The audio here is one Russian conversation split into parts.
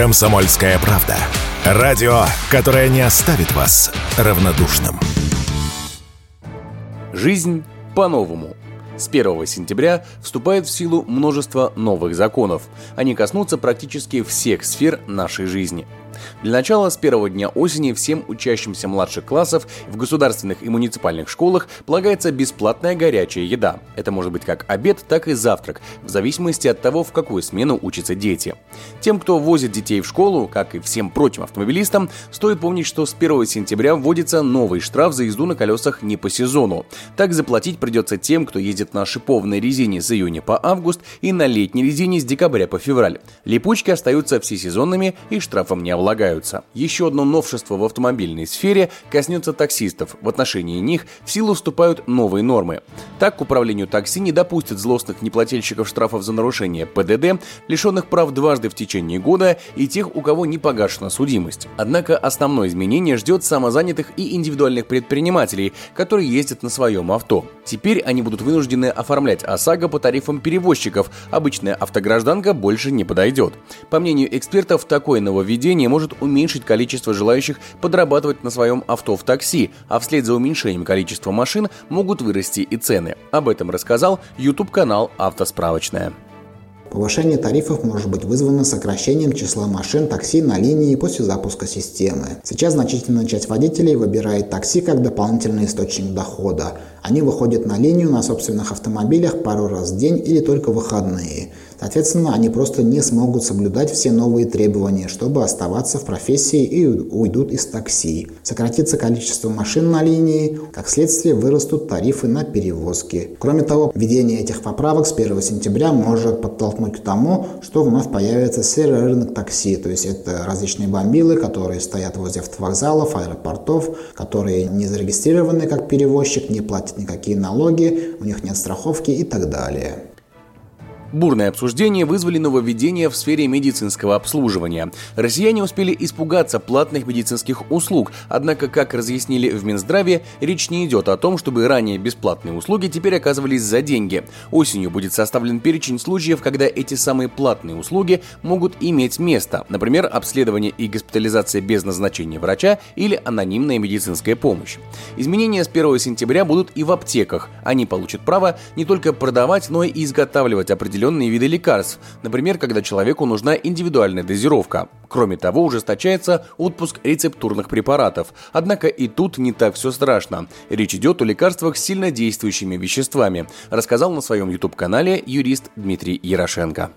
Комсомольская правда. Радио, которое не оставит вас равнодушным. Жизнь по-новому. С 1 сентября вступает в силу множество новых законов. Они коснутся практически всех сфер нашей жизни – для начала с первого дня осени всем учащимся младших классов в государственных и муниципальных школах полагается бесплатная горячая еда. Это может быть как обед, так и завтрак, в зависимости от того, в какую смену учатся дети. Тем, кто возит детей в школу, как и всем прочим автомобилистам, стоит помнить, что с 1 сентября вводится новый штраф за езду на колесах не по сезону. Так заплатить придется тем, кто ездит на шипованной резине с июня по август и на летней резине с декабря по февраль. Липучки остаются всесезонными и штрафом не облагаются. Еще одно новшество в автомобильной сфере коснется таксистов. В отношении них в силу вступают новые нормы. Так, к управлению такси не допустят злостных неплательщиков штрафов за нарушение ПДД, лишенных прав дважды в течение года и тех, у кого не погашена судимость. Однако основное изменение ждет самозанятых и индивидуальных предпринимателей, которые ездят на своем авто. Теперь они будут вынуждены оформлять ОСАГО по тарифам перевозчиков, обычная автогражданка больше не подойдет. По мнению экспертов, такое нововведение может уменьшить количество желающих подрабатывать на своем авто в такси, а вслед за уменьшением количества машин могут вырасти и цены. Об этом рассказал YouTube-канал «Автосправочная». Повышение тарифов может быть вызвано сокращением числа машин такси на линии после запуска системы. Сейчас значительная часть водителей выбирает такси как дополнительный источник дохода. Они выходят на линию на собственных автомобилях пару раз в день или только в выходные. Соответственно, они просто не смогут соблюдать все новые требования, чтобы оставаться в профессии и уйдут из такси. Сократится количество машин на линии, как следствие вырастут тарифы на перевозки. Кроме того, введение этих поправок с 1 сентября может подтолкнуть к тому, что вновь появится серый рынок такси, то есть это различные бомбилы, которые стоят возле автовокзалов, аэропортов, которые не зарегистрированы как перевозчик, не платят никакие налоги, у них нет страховки и так далее. Бурное обсуждение вызвали нововведения в сфере медицинского обслуживания. Россияне успели испугаться платных медицинских услуг, однако, как разъяснили в Минздраве, речь не идет о том, чтобы ранее бесплатные услуги теперь оказывались за деньги. Осенью будет составлен перечень случаев, когда эти самые платные услуги могут иметь место, например, обследование и госпитализация без назначения врача или анонимная медицинская помощь. Изменения с 1 сентября будут и в аптеках. Они получат право не только продавать, но и изготавливать определенные определенные виды лекарств, например, когда человеку нужна индивидуальная дозировка. Кроме того, ужесточается отпуск рецептурных препаратов. Однако и тут не так все страшно. Речь идет о лекарствах с сильнодействующими веществами, рассказал на своем YouTube-канале юрист Дмитрий Ярошенко.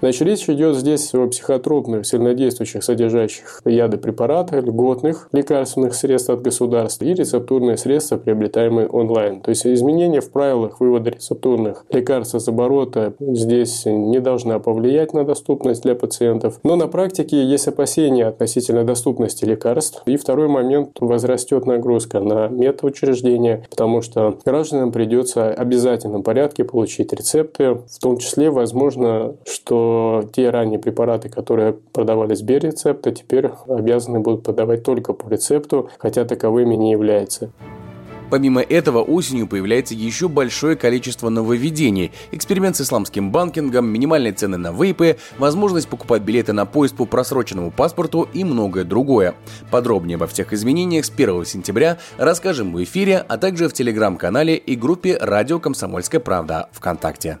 Значит, речь идет здесь о психотропных, сильнодействующих, содержащих яды препаратах, льготных лекарственных средств от государства и рецептурные средства, приобретаемые онлайн. То есть изменения в правилах вывода рецептурных лекарств из оборота здесь не должна повлиять на доступность для пациентов. Но на практике есть опасения относительно доступности лекарств. И второй момент – возрастет нагрузка на медучреждения, потому что гражданам придется в обязательном порядке получить рецепты, в том числе, возможно, те ранние препараты, которые продавались без рецепта, теперь обязаны будут подавать только по рецепту, хотя таковыми не являются. Помимо этого, осенью появляется еще большое количество нововведений. Эксперимент с исламским банкингом, минимальные цены на вейпы, возможность покупать билеты на поезд по просроченному паспорту и многое другое. Подробнее обо всех изменениях с 1 сентября расскажем в эфире, а также в телеграм-канале и группе «Радио Комсомольская правда» ВКонтакте.